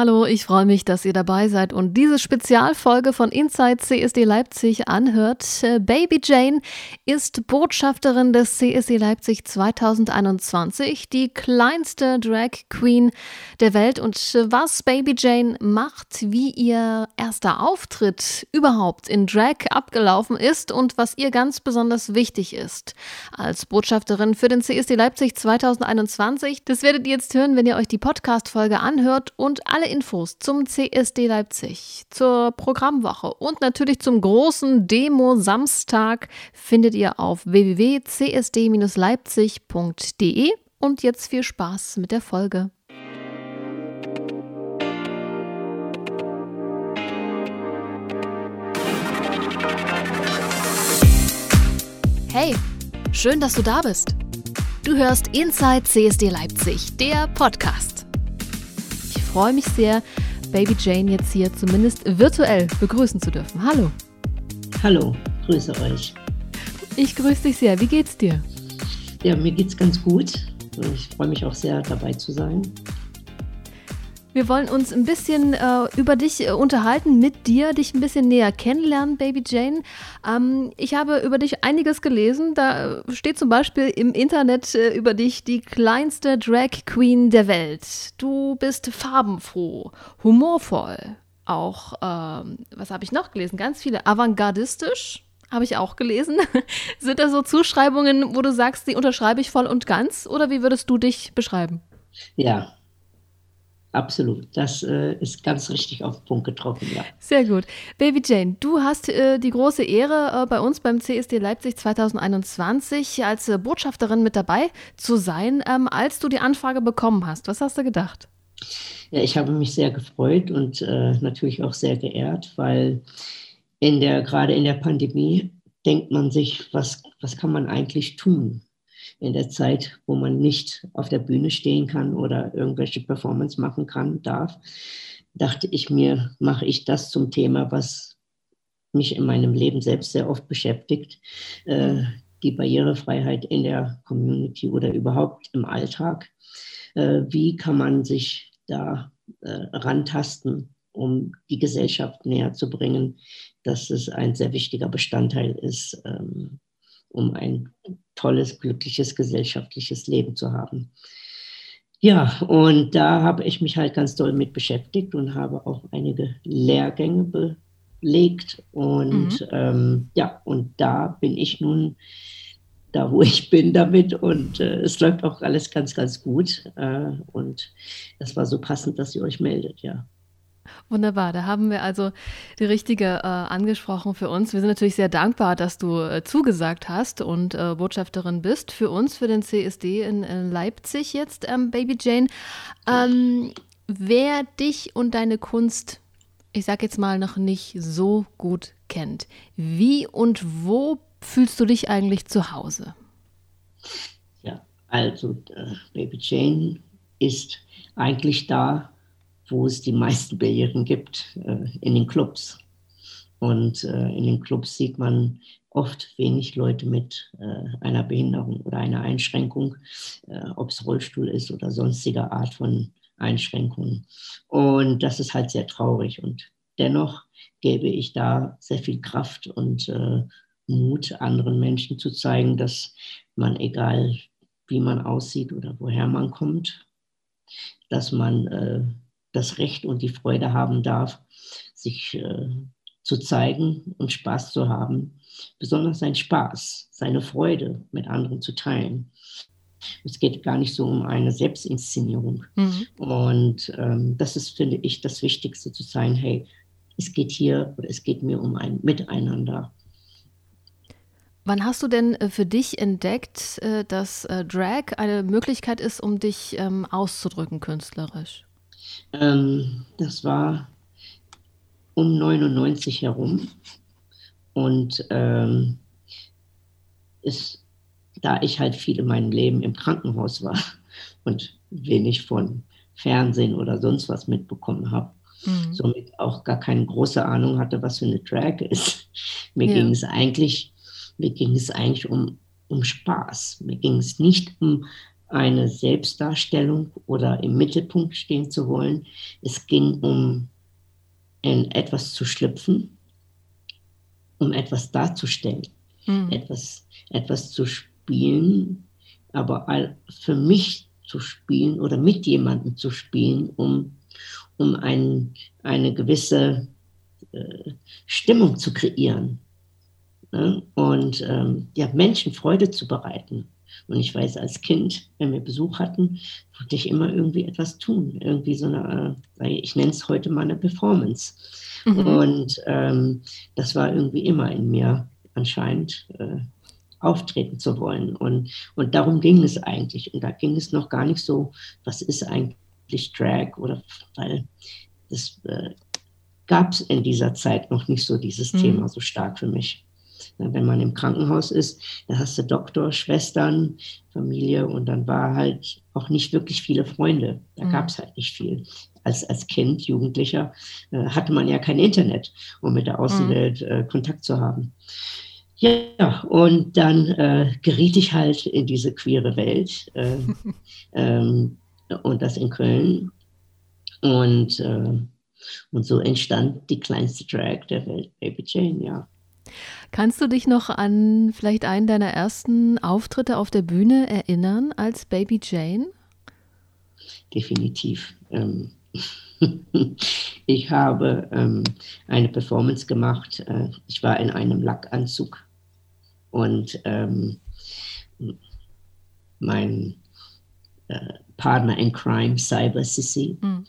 Hallo, ich freue mich, dass ihr dabei seid und diese Spezialfolge von Inside CSD Leipzig anhört. Äh, Baby Jane ist Botschafterin des CSD Leipzig 2021, die kleinste Drag Queen der Welt. Und was Baby Jane macht, wie ihr erster Auftritt überhaupt in Drag abgelaufen ist und was ihr ganz besonders wichtig ist als Botschafterin für den CSD Leipzig 2021, das werdet ihr jetzt hören, wenn ihr euch die Podcast-Folge anhört und alle Infos zum CSD Leipzig, zur Programmwoche und natürlich zum großen Demo Samstag findet ihr auf www.csd-leipzig.de und jetzt viel Spaß mit der Folge. Hey, schön, dass du da bist. Du hörst Inside CSD Leipzig, der Podcast freue mich sehr, Baby Jane jetzt hier zumindest virtuell begrüßen zu dürfen. Hallo. Hallo, grüße euch. Ich grüße dich sehr. Wie geht's dir? Ja, mir geht's ganz gut. Ich freue mich auch sehr, dabei zu sein. Wir wollen uns ein bisschen äh, über dich äh, unterhalten, mit dir, dich ein bisschen näher kennenlernen, Baby Jane. Ähm, ich habe über dich einiges gelesen. Da steht zum Beispiel im Internet äh, über dich die kleinste Drag Queen der Welt. Du bist farbenfroh, humorvoll. Auch, ähm, was habe ich noch gelesen? Ganz viele. Avantgardistisch habe ich auch gelesen. Sind da so Zuschreibungen, wo du sagst, die unterschreibe ich voll und ganz? Oder wie würdest du dich beschreiben? Ja, Absolut, das äh, ist ganz richtig auf den Punkt getroffen, ja. Sehr gut. Baby Jane, du hast äh, die große Ehre, äh, bei uns beim CSD Leipzig 2021 als äh, Botschafterin mit dabei zu sein, ähm, als du die Anfrage bekommen hast. Was hast du gedacht? Ja, ich habe mich sehr gefreut und äh, natürlich auch sehr geehrt, weil in der, gerade in der Pandemie denkt man sich, was, was kann man eigentlich tun? In der Zeit, wo man nicht auf der Bühne stehen kann oder irgendwelche Performance machen kann, darf, dachte ich mir, mache ich das zum Thema, was mich in meinem Leben selbst sehr oft beschäftigt, äh, die Barrierefreiheit in der Community oder überhaupt im Alltag. Äh, wie kann man sich da äh, rantasten, um die Gesellschaft näher zu bringen, dass es ein sehr wichtiger Bestandteil ist, ähm, um ein tolles, glückliches gesellschaftliches Leben zu haben. Ja, und da habe ich mich halt ganz doll mit beschäftigt und habe auch einige Lehrgänge belegt. Und mhm. ähm, ja, und da bin ich nun da, wo ich bin damit. Und äh, es läuft auch alles ganz, ganz gut. Äh, und das war so passend, dass ihr euch meldet, ja. Wunderbar, da haben wir also die richtige äh, angesprochen für uns. Wir sind natürlich sehr dankbar, dass du äh, zugesagt hast und äh, Botschafterin bist für uns, für den CSD in, in Leipzig jetzt, ähm, Baby Jane. Ähm, wer dich und deine Kunst, ich sag jetzt mal, noch nicht so gut kennt, wie und wo fühlst du dich eigentlich zu Hause? Ja, also äh, Baby Jane ist eigentlich da, wo es die meisten Barrieren gibt, äh, in den Clubs. Und äh, in den Clubs sieht man oft wenig Leute mit äh, einer Behinderung oder einer Einschränkung, ob es Rollstuhl ist oder sonstige Art von Einschränkungen. Und das ist halt sehr traurig. Und dennoch gebe ich da sehr viel Kraft und Mut, anderen Menschen zu zeigen, dass man, egal wie man aussieht oder woher man kommt, dass man das Recht und die Freude haben darf, sich äh, zu zeigen und Spaß zu haben. Besonders sein Spaß, seine Freude mit anderen zu teilen. Es geht gar nicht so um eine Selbstinszenierung. Mhm. Und ähm, das ist, finde ich, das Wichtigste zu sein, hey, es geht hier oder es geht mir um ein Miteinander. Wann hast du denn äh, für dich entdeckt, äh, dass äh, Drag eine Möglichkeit ist, um dich ähm, auszudrücken künstlerisch? Ähm, das war um 99 herum. Und ähm, ist, da ich halt viel in meinem Leben im Krankenhaus war und wenig von Fernsehen oder sonst was mitbekommen habe, mhm. somit auch gar keine große Ahnung hatte, was für eine Drag ist. Mir ja. ging es eigentlich, mir ging es eigentlich um, um Spaß. Mir ging es nicht um eine Selbstdarstellung oder im Mittelpunkt stehen zu wollen. Es ging um in etwas zu schlüpfen, um etwas darzustellen, mhm. etwas, etwas zu spielen, aber für mich zu spielen oder mit jemandem zu spielen, um, um ein, eine gewisse äh, Stimmung zu kreieren ne? und ähm, ja, Menschen Freude zu bereiten. Und ich weiß, als Kind, wenn wir Besuch hatten, wollte ich immer irgendwie etwas tun. Irgendwie so eine, äh, ich nenne es heute mal eine Performance. Mhm. Und ähm, das war irgendwie immer in mir anscheinend äh, auftreten zu wollen. Und, und darum ging es eigentlich. Und da ging es noch gar nicht so, was ist eigentlich Drag oder weil das äh, gab es in dieser Zeit noch nicht so dieses mhm. Thema so stark für mich. Wenn man im Krankenhaus ist, da hast du Doktor, Schwestern, Familie und dann war halt auch nicht wirklich viele Freunde. Da mhm. gab es halt nicht viel. Als, als Kind, Jugendlicher, äh, hatte man ja kein Internet, um mit der Außenwelt mhm. äh, Kontakt zu haben. Ja, und dann äh, geriet ich halt in diese queere Welt äh, ähm, und das in Köln. Und, äh, und so entstand die kleinste Drag der Welt, Baby Jane, ja. Kannst du dich noch an vielleicht einen deiner ersten Auftritte auf der Bühne erinnern als Baby Jane? Definitiv. Ähm, ich habe ähm, eine Performance gemacht. Äh, ich war in einem Lackanzug und ähm, mein äh, Partner in Crime, Cyber Sissy, mhm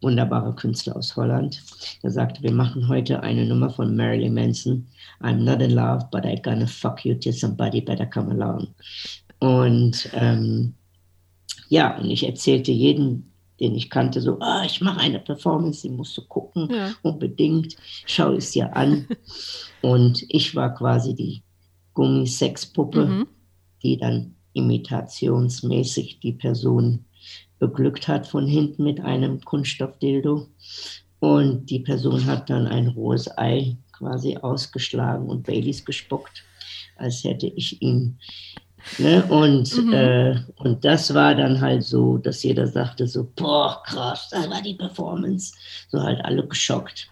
wunderbarer Künstler aus Holland. Der sagte, wir machen heute eine Nummer von Marilyn Manson. I'm not in love, but I'm gonna fuck you till somebody better come along. Und ähm, ja, und ich erzählte jedem, den ich kannte, so, oh, ich mache eine Performance, die musst du gucken, ja. unbedingt, schau es dir an. und ich war quasi die Gummisexpuppe, mhm. die dann imitationsmäßig die Person beglückt hat von hinten mit einem Kunststoffdildo. Und die Person hat dann ein rohes Ei quasi ausgeschlagen und Baileys gespuckt, als hätte ich ihn. Ne? Und, mhm. äh, und das war dann halt so, dass jeder sagte so, boah, krass, das war die Performance. So halt alle geschockt,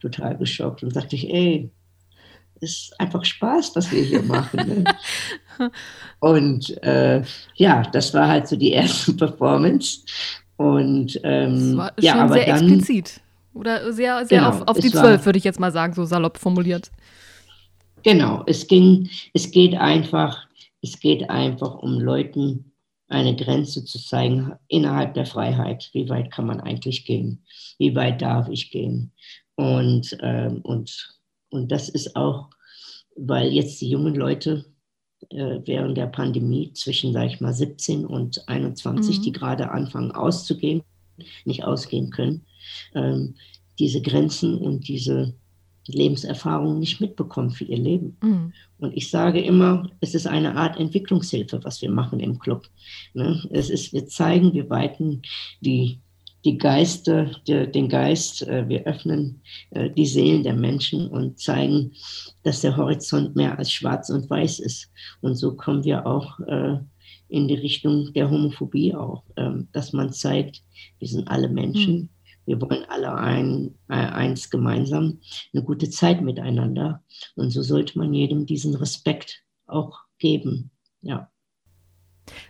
total geschockt. Und sagte ich, ey, ist einfach Spaß, was wir hier machen. Ne? Und äh, ja, das war halt so die erste Performance. Und ähm, das war ja, schon aber sehr dann, explizit. Oder sehr, sehr genau, auf, auf die zwölf, würde ich jetzt mal sagen, so salopp formuliert. Genau, es ging, es geht einfach, es geht einfach um Leuten eine Grenze zu zeigen innerhalb der Freiheit. Wie weit kann man eigentlich gehen? Wie weit darf ich gehen? Und, ähm, und und das ist auch, weil jetzt die jungen Leute äh, während der Pandemie zwischen, sag ich mal, 17 und 21, mhm. die gerade anfangen auszugehen, nicht ausgehen können, ähm, diese Grenzen und diese Lebenserfahrung nicht mitbekommen für ihr Leben. Mhm. Und ich sage immer, es ist eine Art Entwicklungshilfe, was wir machen im Club. Ne? Es ist, wir zeigen, wir weiten die die Geister, den Geist, äh, wir öffnen äh, die Seelen der Menschen und zeigen, dass der Horizont mehr als schwarz und weiß ist. Und so kommen wir auch äh, in die Richtung der Homophobie auch, ähm, dass man zeigt, wir sind alle Menschen, mhm. wir wollen alle ein, eins gemeinsam, eine gute Zeit miteinander. Und so sollte man jedem diesen Respekt auch geben. Ja.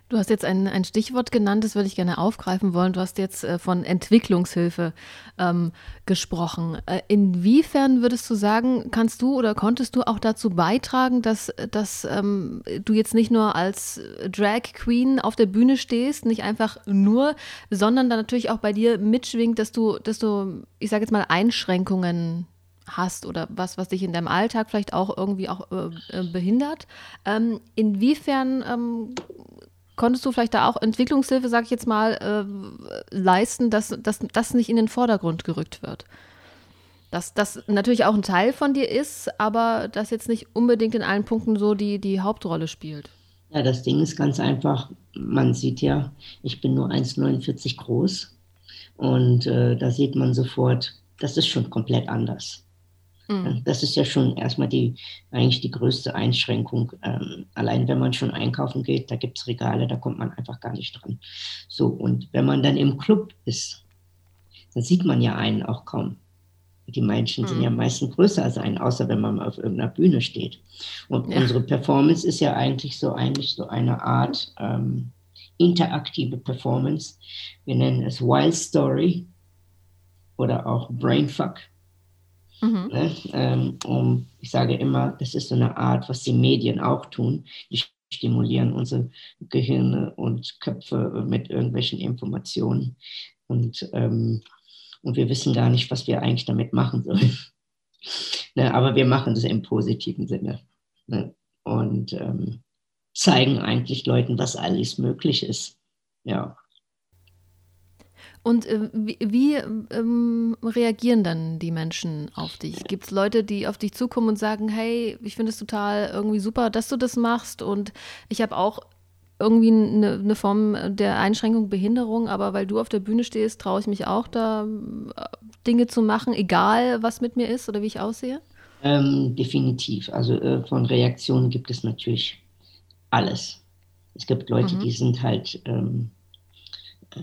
Du hast jetzt ein, ein Stichwort genannt, das würde ich gerne aufgreifen wollen. Du hast jetzt äh, von Entwicklungshilfe ähm, gesprochen. Äh, inwiefern würdest du sagen, kannst du oder konntest du auch dazu beitragen, dass, dass ähm, du jetzt nicht nur als Drag Queen auf der Bühne stehst, nicht einfach nur, sondern dann natürlich auch bei dir mitschwingt, dass du, dass du, ich sage jetzt mal, Einschränkungen hast oder was, was dich in deinem Alltag vielleicht auch irgendwie auch äh, äh behindert. Ähm, inwiefern ähm, konntest du vielleicht da auch Entwicklungshilfe, sag ich jetzt mal, äh, leisten, dass, dass das nicht in den Vordergrund gerückt wird? Dass das natürlich auch ein Teil von dir ist, aber das jetzt nicht unbedingt in allen Punkten so die, die Hauptrolle spielt. Ja, das Ding ist ganz einfach, man sieht ja, ich bin nur 1,49 groß und äh, da sieht man sofort, das ist schon komplett anders. Mhm. Das ist ja schon erstmal die, eigentlich die größte Einschränkung. Ähm, allein wenn man schon einkaufen geht, da gibt es Regale, da kommt man einfach gar nicht dran. So, und wenn man dann im Club ist, dann sieht man ja einen auch kaum. Die Menschen mhm. sind ja meistens größer als einen, außer wenn man auf irgendeiner Bühne steht. Und ja. unsere Performance ist ja eigentlich so eigentlich so eine Art ähm, interaktive Performance. Wir nennen es Wild Story oder auch Brainfuck. Mhm. Ne? Ähm, um, ich sage immer, das ist so eine Art, was die Medien auch tun. Die stimulieren unsere Gehirne und Köpfe mit irgendwelchen Informationen. Und, ähm, und wir wissen gar nicht, was wir eigentlich damit machen sollen. ne? Aber wir machen das im positiven Sinne. Ne? Und ähm, zeigen eigentlich Leuten, was alles möglich ist. Ja. Und äh, wie, wie ähm, reagieren dann die Menschen auf dich? Gibt es Leute, die auf dich zukommen und sagen, hey, ich finde es total irgendwie super, dass du das machst und ich habe auch irgendwie eine, eine, Form der Einschränkung, Behinderung, aber weil du auf der Bühne stehst, traue ich mich auch da äh, Dinge zu machen, egal was mit mir ist oder wie ich aussehe? Ähm, definitiv. Also äh, von Reaktionen gibt es natürlich alles. Es gibt Leute, mhm. die sind halt ähm, äh,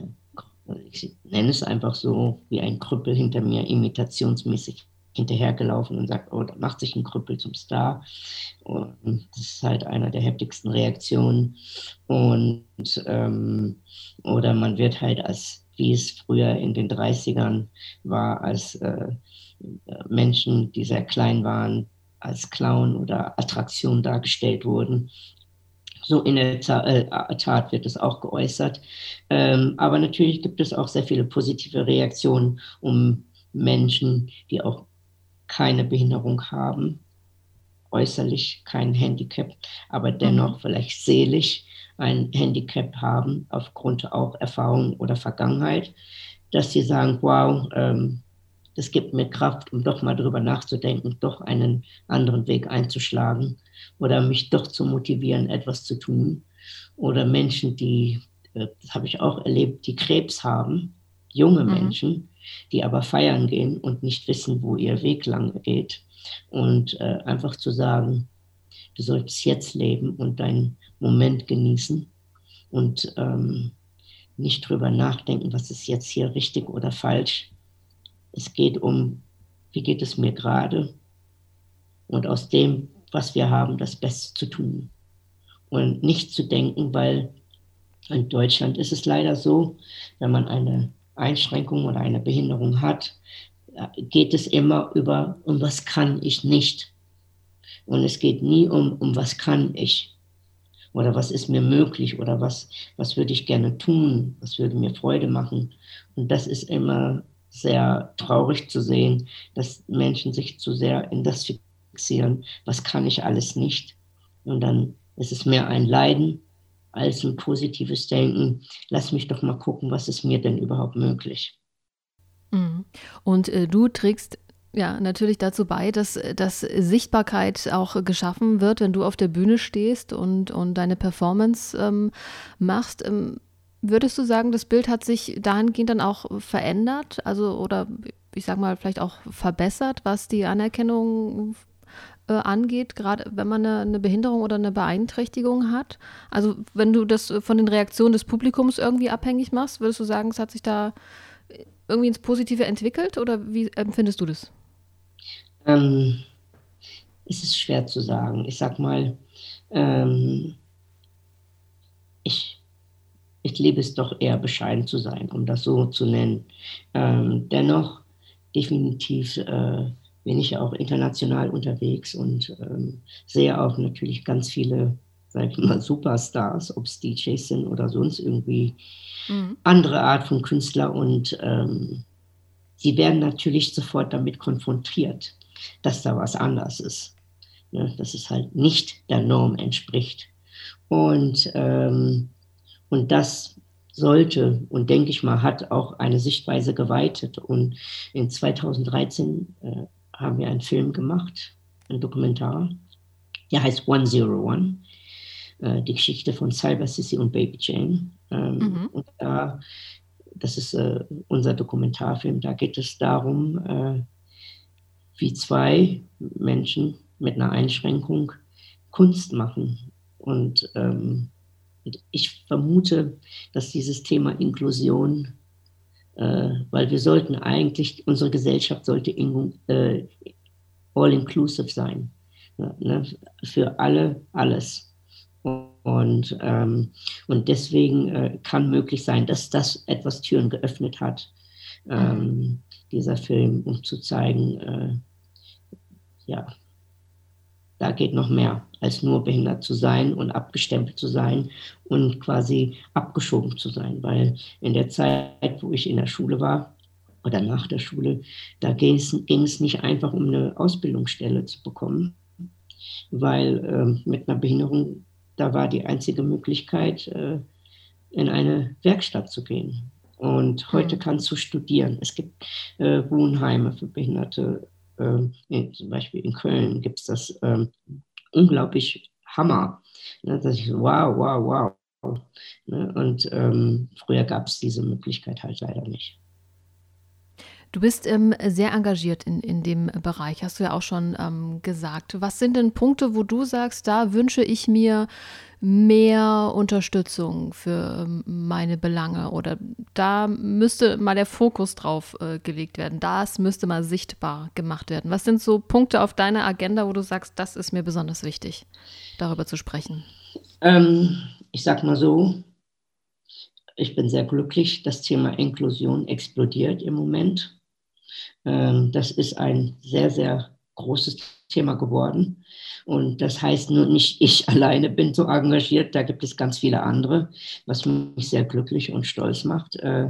ich nenne es einfach so, wie ein Krüppel hinter mir imitationsmäßig hinterhergelaufen und sagt, oh, da macht sich ein Krüppel zum Star. Und das ist halt einer der heftigsten Reaktionen. Und ähm, oder man wird halt als, wie es früher in den 30ern war, als äh, Menschen, die sehr klein waren, als Clown oder Attraktion dargestellt wurden. So in der äh, Tat wird es auch geäußert. Ähm, aber natürlich gibt es auch sehr viele positive Reaktionen um Menschen, die auch keine Behinderung haben, äußerlich kein Handicap, aber dennoch mhm. vielleicht seelisch ein Handicap haben, aufgrund auch Erfahrung oder Vergangenheit, dass sie sagen, wow, ähm, das gibt mir Kraft, um doch mal drüber nachzudenken, doch einen anderen Weg einzuschlagen oder mich doch zu motivieren, etwas zu tun. Oder Menschen, die, äh, das habe ich auch erlebt, die Krebs haben, junge mhm. Menschen, die aber feiern gehen und nicht wissen, wo ihr Weg lang geht. Und äh, einfach zu sagen, du solltest jetzt leben und deinen Moment genießen und ähm, nicht drüber nachdenken, was ist jetzt hier richtig oder falsch, es geht um, wie geht es mir gerade und aus dem, was wir haben, das Beste zu tun. Und nicht zu denken, weil in Deutschland ist es leider so, wenn man eine Einschränkung oder eine Behinderung hat, geht es immer über, um was kann ich nicht. Und es geht nie um, um was kann ich oder was ist mir möglich oder was, was würde ich gerne tun, was würde mir Freude machen. Und das ist immer sehr traurig zu sehen, dass Menschen sich zu sehr in das fixieren, was kann ich alles nicht. Und dann ist es mehr ein Leiden als ein positives Denken. Lass mich doch mal gucken, was ist mir denn überhaupt möglich. Mhm. Und äh, du trägst ja, natürlich dazu bei, dass, dass Sichtbarkeit auch geschaffen wird, wenn du auf der Bühne stehst und, und deine Performance ähm, machst. Ähm, Würdest du sagen, das Bild hat sich dahingehend dann auch verändert? Also, oder ich sag mal, vielleicht auch verbessert, was die Anerkennung äh, angeht, gerade wenn man eine, eine, Behinderung oder eine Beeinträchtigung hat? Also, wenn du das von den Reaktionen des Publikums irgendwie abhängig machst, würdest du sagen, es hat sich da irgendwie ins Positive entwickelt oder wie empfindest du das? Ähm, es ist schwer zu sagen. Ich sag mal, ähm, ich ich liebe es doch eher bescheiden zu sein, um das so zu nennen. Ähm, dennoch, definitiv äh, bin ich ja auch international unterwegs und ähm, sehe auch natürlich ganz viele, sag ich mal, Superstars, ob es DJs sind oder sonst irgendwie mhm. andere Art von Künstler und ähm, sie werden natürlich sofort damit konfrontiert, dass da was anders ist. Ne? Dass es halt nicht der Norm entspricht. Und ähm, und das sollte und denke ich mal, hat auch eine Sichtweise geweitet. Und in 2013 äh, haben wir einen Film gemacht, ein Dokumentar, der heißt 101, äh, die Geschichte von Cyber Sissy und Baby Jane. Ähm, mhm. Und da, das ist äh, unser Dokumentarfilm, da geht es darum, äh, wie zwei Menschen mit einer Einschränkung Kunst machen. Und ähm, ich vermute, dass dieses Thema Inklusion, weil wir sollten eigentlich, unsere Gesellschaft sollte äh, all-inclusive sein. Ne? Für alle alles. Und, ähm, und deswegen äh, kann möglich sein, dass das etwas Türen geöffnet hat, ähm, mhm. dieser Film, um zu zeigen, äh, ja, da geht noch mehr, als nur behindert zu sein und abgestempelt zu sein und quasi abgeschoben zu sein. Weil in der Zeit, wo ich in der Schule war oder nach der Schule, da ging es nicht einfach um eine Ausbildungsstelle zu bekommen, weil äh, mit einer Behinderung, da war die einzige Möglichkeit, äh, in eine Werkstatt zu gehen. Und heute mhm. kannst du studieren. Es gibt äh, Wohnheime für Behinderte ähm, zum Beispiel in Köln gibt es das ähm, unglaublich Hammer. Ne, dass ich wow, wow, wow. Ne, und ähm, früher gab es diese Möglichkeit halt leider nicht. Du bist ähm, sehr engagiert in, in dem Bereich, hast du ja auch schon ähm, gesagt. Was sind denn Punkte, wo du sagst, da wünsche ich mir mehr Unterstützung für ähm, meine Belange oder da müsste mal der Fokus drauf äh, gelegt werden. Das müsste mal sichtbar gemacht werden. Was sind so Punkte auf deiner Agenda, wo du sagst, das ist mir besonders wichtig, darüber zu sprechen? Ähm, ich sag mal so, ich bin sehr glücklich. Das Thema Inklusion explodiert im Moment. Ähm, das ist ein sehr, sehr großes Thema geworden. Und das heißt nur nicht, ich alleine bin so engagiert, da gibt es ganz viele andere, was mich sehr glücklich und stolz macht, äh,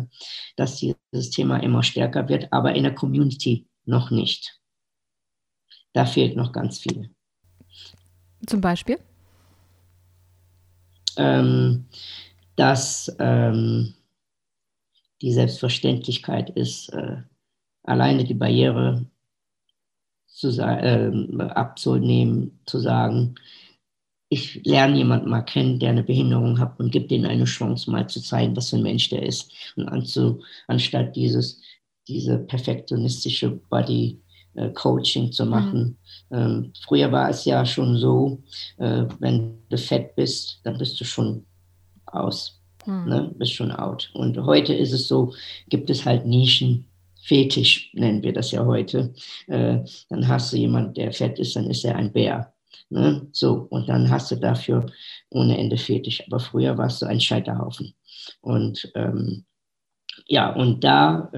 dass dieses Thema immer stärker wird, aber in der Community noch nicht. Da fehlt noch ganz viel. Zum Beispiel? Ähm, dass ähm, die Selbstverständlichkeit ist, äh, alleine die Barriere zu, äh, abzunehmen, zu sagen, ich lerne jemanden mal kennen, der eine Behinderung hat und gebe denen eine Chance, mal zu zeigen, was für ein Mensch der ist. Und anzu, anstatt dieses, diese perfektionistische Body äh, Coaching zu machen. Mhm. Ähm, früher war es ja schon so, äh, wenn du fett bist, dann bist du schon aus, mhm. ne? bist schon out. Und heute ist es so, gibt es halt Nischen, Fetisch nennen wir das ja heute. Äh, dann hast du jemanden, der fett ist, dann ist er ein Bär. Ne? So, und dann hast du dafür ohne Ende Fetisch. Aber früher warst du ein Scheiterhaufen. Und ähm, ja, und da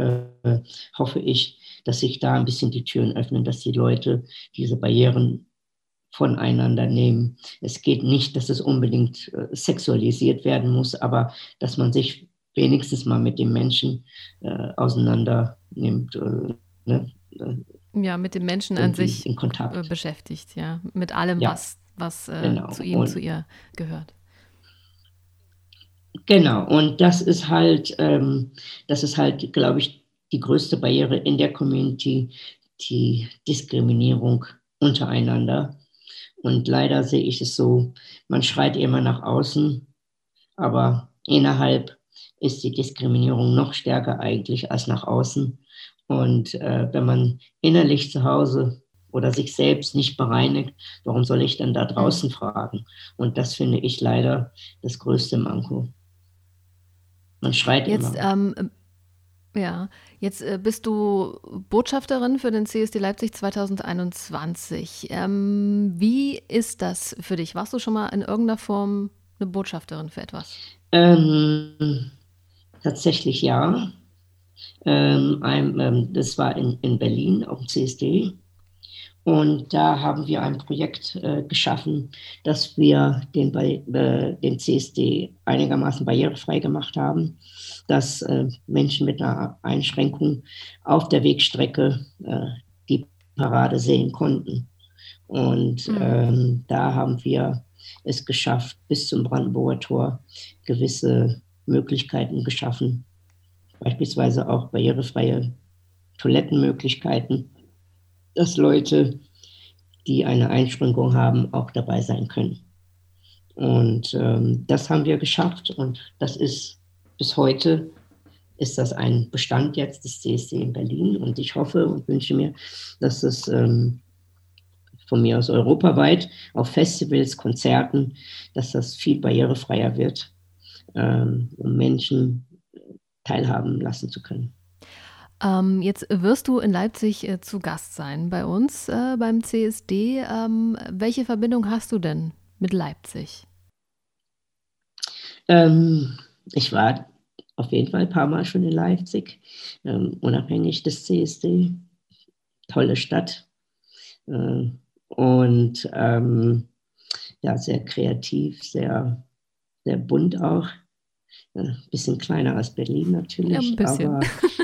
äh, hoffe ich, dass sich da ein bisschen die Türen öffnen, dass die Leute diese Barrieren voneinander nehmen. Es geht nicht, dass es unbedingt äh, sexualisiert werden muss, aber dass man sich wenigstens mal mit dem Menschen äh, auseinander nimmt. Äh, ne? Ja, mit dem Menschen an sich in Kontakt. Äh, beschäftigt, ja. Mit allem, ja, was, was äh, genau. zu ihm, und, zu ihr gehört. Genau, und das ist halt, ähm, das ist halt, glaube ich, die größte Barriere in der Community, die Diskriminierung untereinander. Und leider sehe ich es so, man schreit immer nach außen, aber innerhalb ist die Diskriminierung noch stärker eigentlich als nach außen. Und äh, wenn man innerlich zu Hause oder sich selbst nicht bereinigt, warum soll ich dann da draußen fragen? Und das finde ich leider das größte Manko. Man schreit Jetzt, immer. Ähm, ja, jetzt äh, bist du Botschafterin für den CSD Leipzig 2021. Ähm, wie ist das für dich? Warst du schon mal in irgendeiner Form eine Botschafterin für etwas? Ähm, Tatsächlich ja. Ähm, ein, ähm, das war in, in Berlin auf dem CSD. Und da haben wir ein Projekt äh, geschaffen, dass wir den, äh, den CSD einigermaßen barrierefrei gemacht haben, dass äh, Menschen mit einer Einschränkung auf der Wegstrecke äh, die Parade sehen konnten. Und mhm. ähm, da haben wir es geschafft, bis zum Brandenburger Tor gewisse Möglichkeiten geschaffen, beispielsweise auch barrierefreie Toilettenmöglichkeiten, dass Leute, die eine Einschränkung haben, auch dabei sein können. Und ähm, das haben wir geschafft und das ist bis heute ist das ein Bestand jetzt des CSD in Berlin. Und ich hoffe und wünsche mir, dass es ähm, von mir aus europaweit auf Festivals, Konzerten, dass das viel barrierefreier wird, ähm, um Menschen teilhaben lassen zu können. Ähm, jetzt wirst du in Leipzig äh, zu Gast sein bei uns äh, beim CSD. Ähm, welche Verbindung hast du denn mit Leipzig? Ähm, ich war auf jeden Fall ein paar Mal schon in Leipzig, ähm, unabhängig des CSD. Tolle Stadt. Äh, und ähm, ja, sehr kreativ, sehr, sehr bunt auch. Ein äh, bisschen kleiner als Berlin natürlich. Ja. Aber,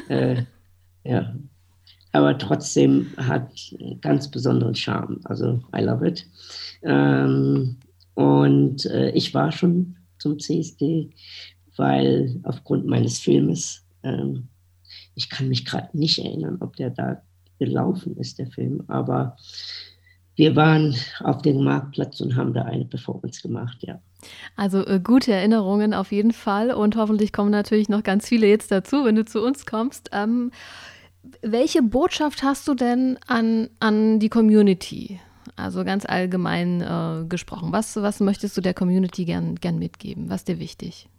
äh, ja. aber trotzdem hat ganz besonderen Charme. Also, I love it. Ähm, und äh, ich war schon zum CSD, weil aufgrund meines Filmes, ähm, ich kann mich gerade nicht erinnern, ob der da gelaufen ist, der Film, aber wir waren auf dem Marktplatz und haben da eine Performance gemacht, ja. Also äh, gute Erinnerungen auf jeden Fall und hoffentlich kommen natürlich noch ganz viele jetzt dazu, wenn du zu uns kommst. Ähm, welche Botschaft hast du denn an, an die Community? Also ganz allgemein äh, gesprochen. Was, was möchtest du der Community gern, gern mitgeben? Was ist dir wichtig?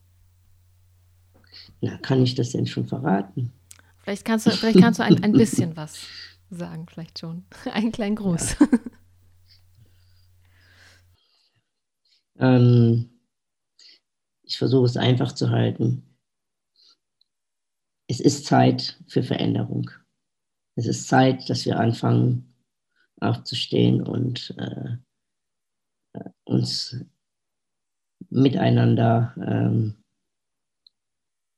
Na, kann ich das denn schon verraten? Vielleicht kannst du, vielleicht kannst du ein, ein bisschen was sagen, vielleicht schon. Einen kleinen Gruß. Ja. Ähm, ich versuche es einfach zu halten. Es ist Zeit für Veränderung. Es ist Zeit, dass wir anfangen aufzustehen und äh, uns miteinander ähm,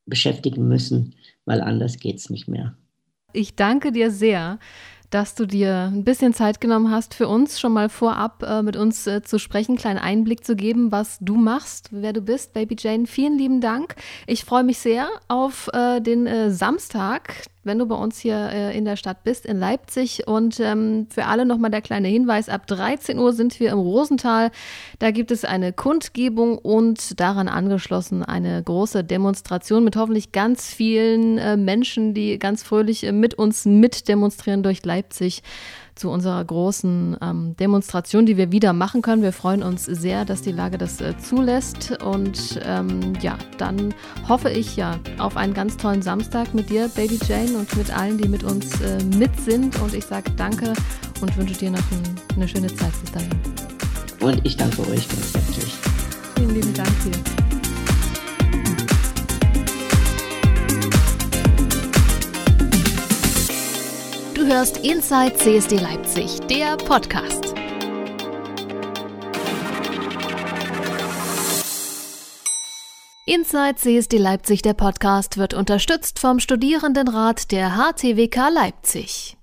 beschäftigen müssen, weil anders geht es nicht mehr. Ich danke dir sehr dass du dir ein bisschen Zeit genommen hast, für uns schon mal vorab äh, mit uns äh, zu sprechen, einen kleinen Einblick zu geben, was du machst, wer du bist, Baby Jane. Vielen lieben Dank. Ich freue mich sehr auf äh, den äh, Samstag, wenn du bei uns hier äh, in der Stadt bist, in Leipzig. Und ähm, für alle nochmal der kleine Hinweis, ab 13 Uhr sind wir im Rosental. Da gibt es eine Kundgebung und daran angeschlossen eine große Demonstration mit hoffentlich ganz vielen äh, Menschen, die ganz fröhlich mit uns mitdemonstrieren durch Leipzig zu unserer großen ähm, Demonstration, die wir wieder machen können. Wir freuen uns sehr, dass die Lage das äh, zulässt. Und ähm, ja, dann hoffe ich ja auf einen ganz tollen Samstag mit dir, Baby Jane, und mit allen, die mit uns äh, mit sind. Und ich sage danke und wünsche dir noch ein, eine schöne Zeit bis dahin. Und ich danke euch ganz herzlich. Vielen lieben Dank dir. Hörst Inside CSD Leipzig, der Podcast. Inside CSD Leipzig, der Podcast, wird unterstützt vom Studierendenrat der HTWK Leipzig.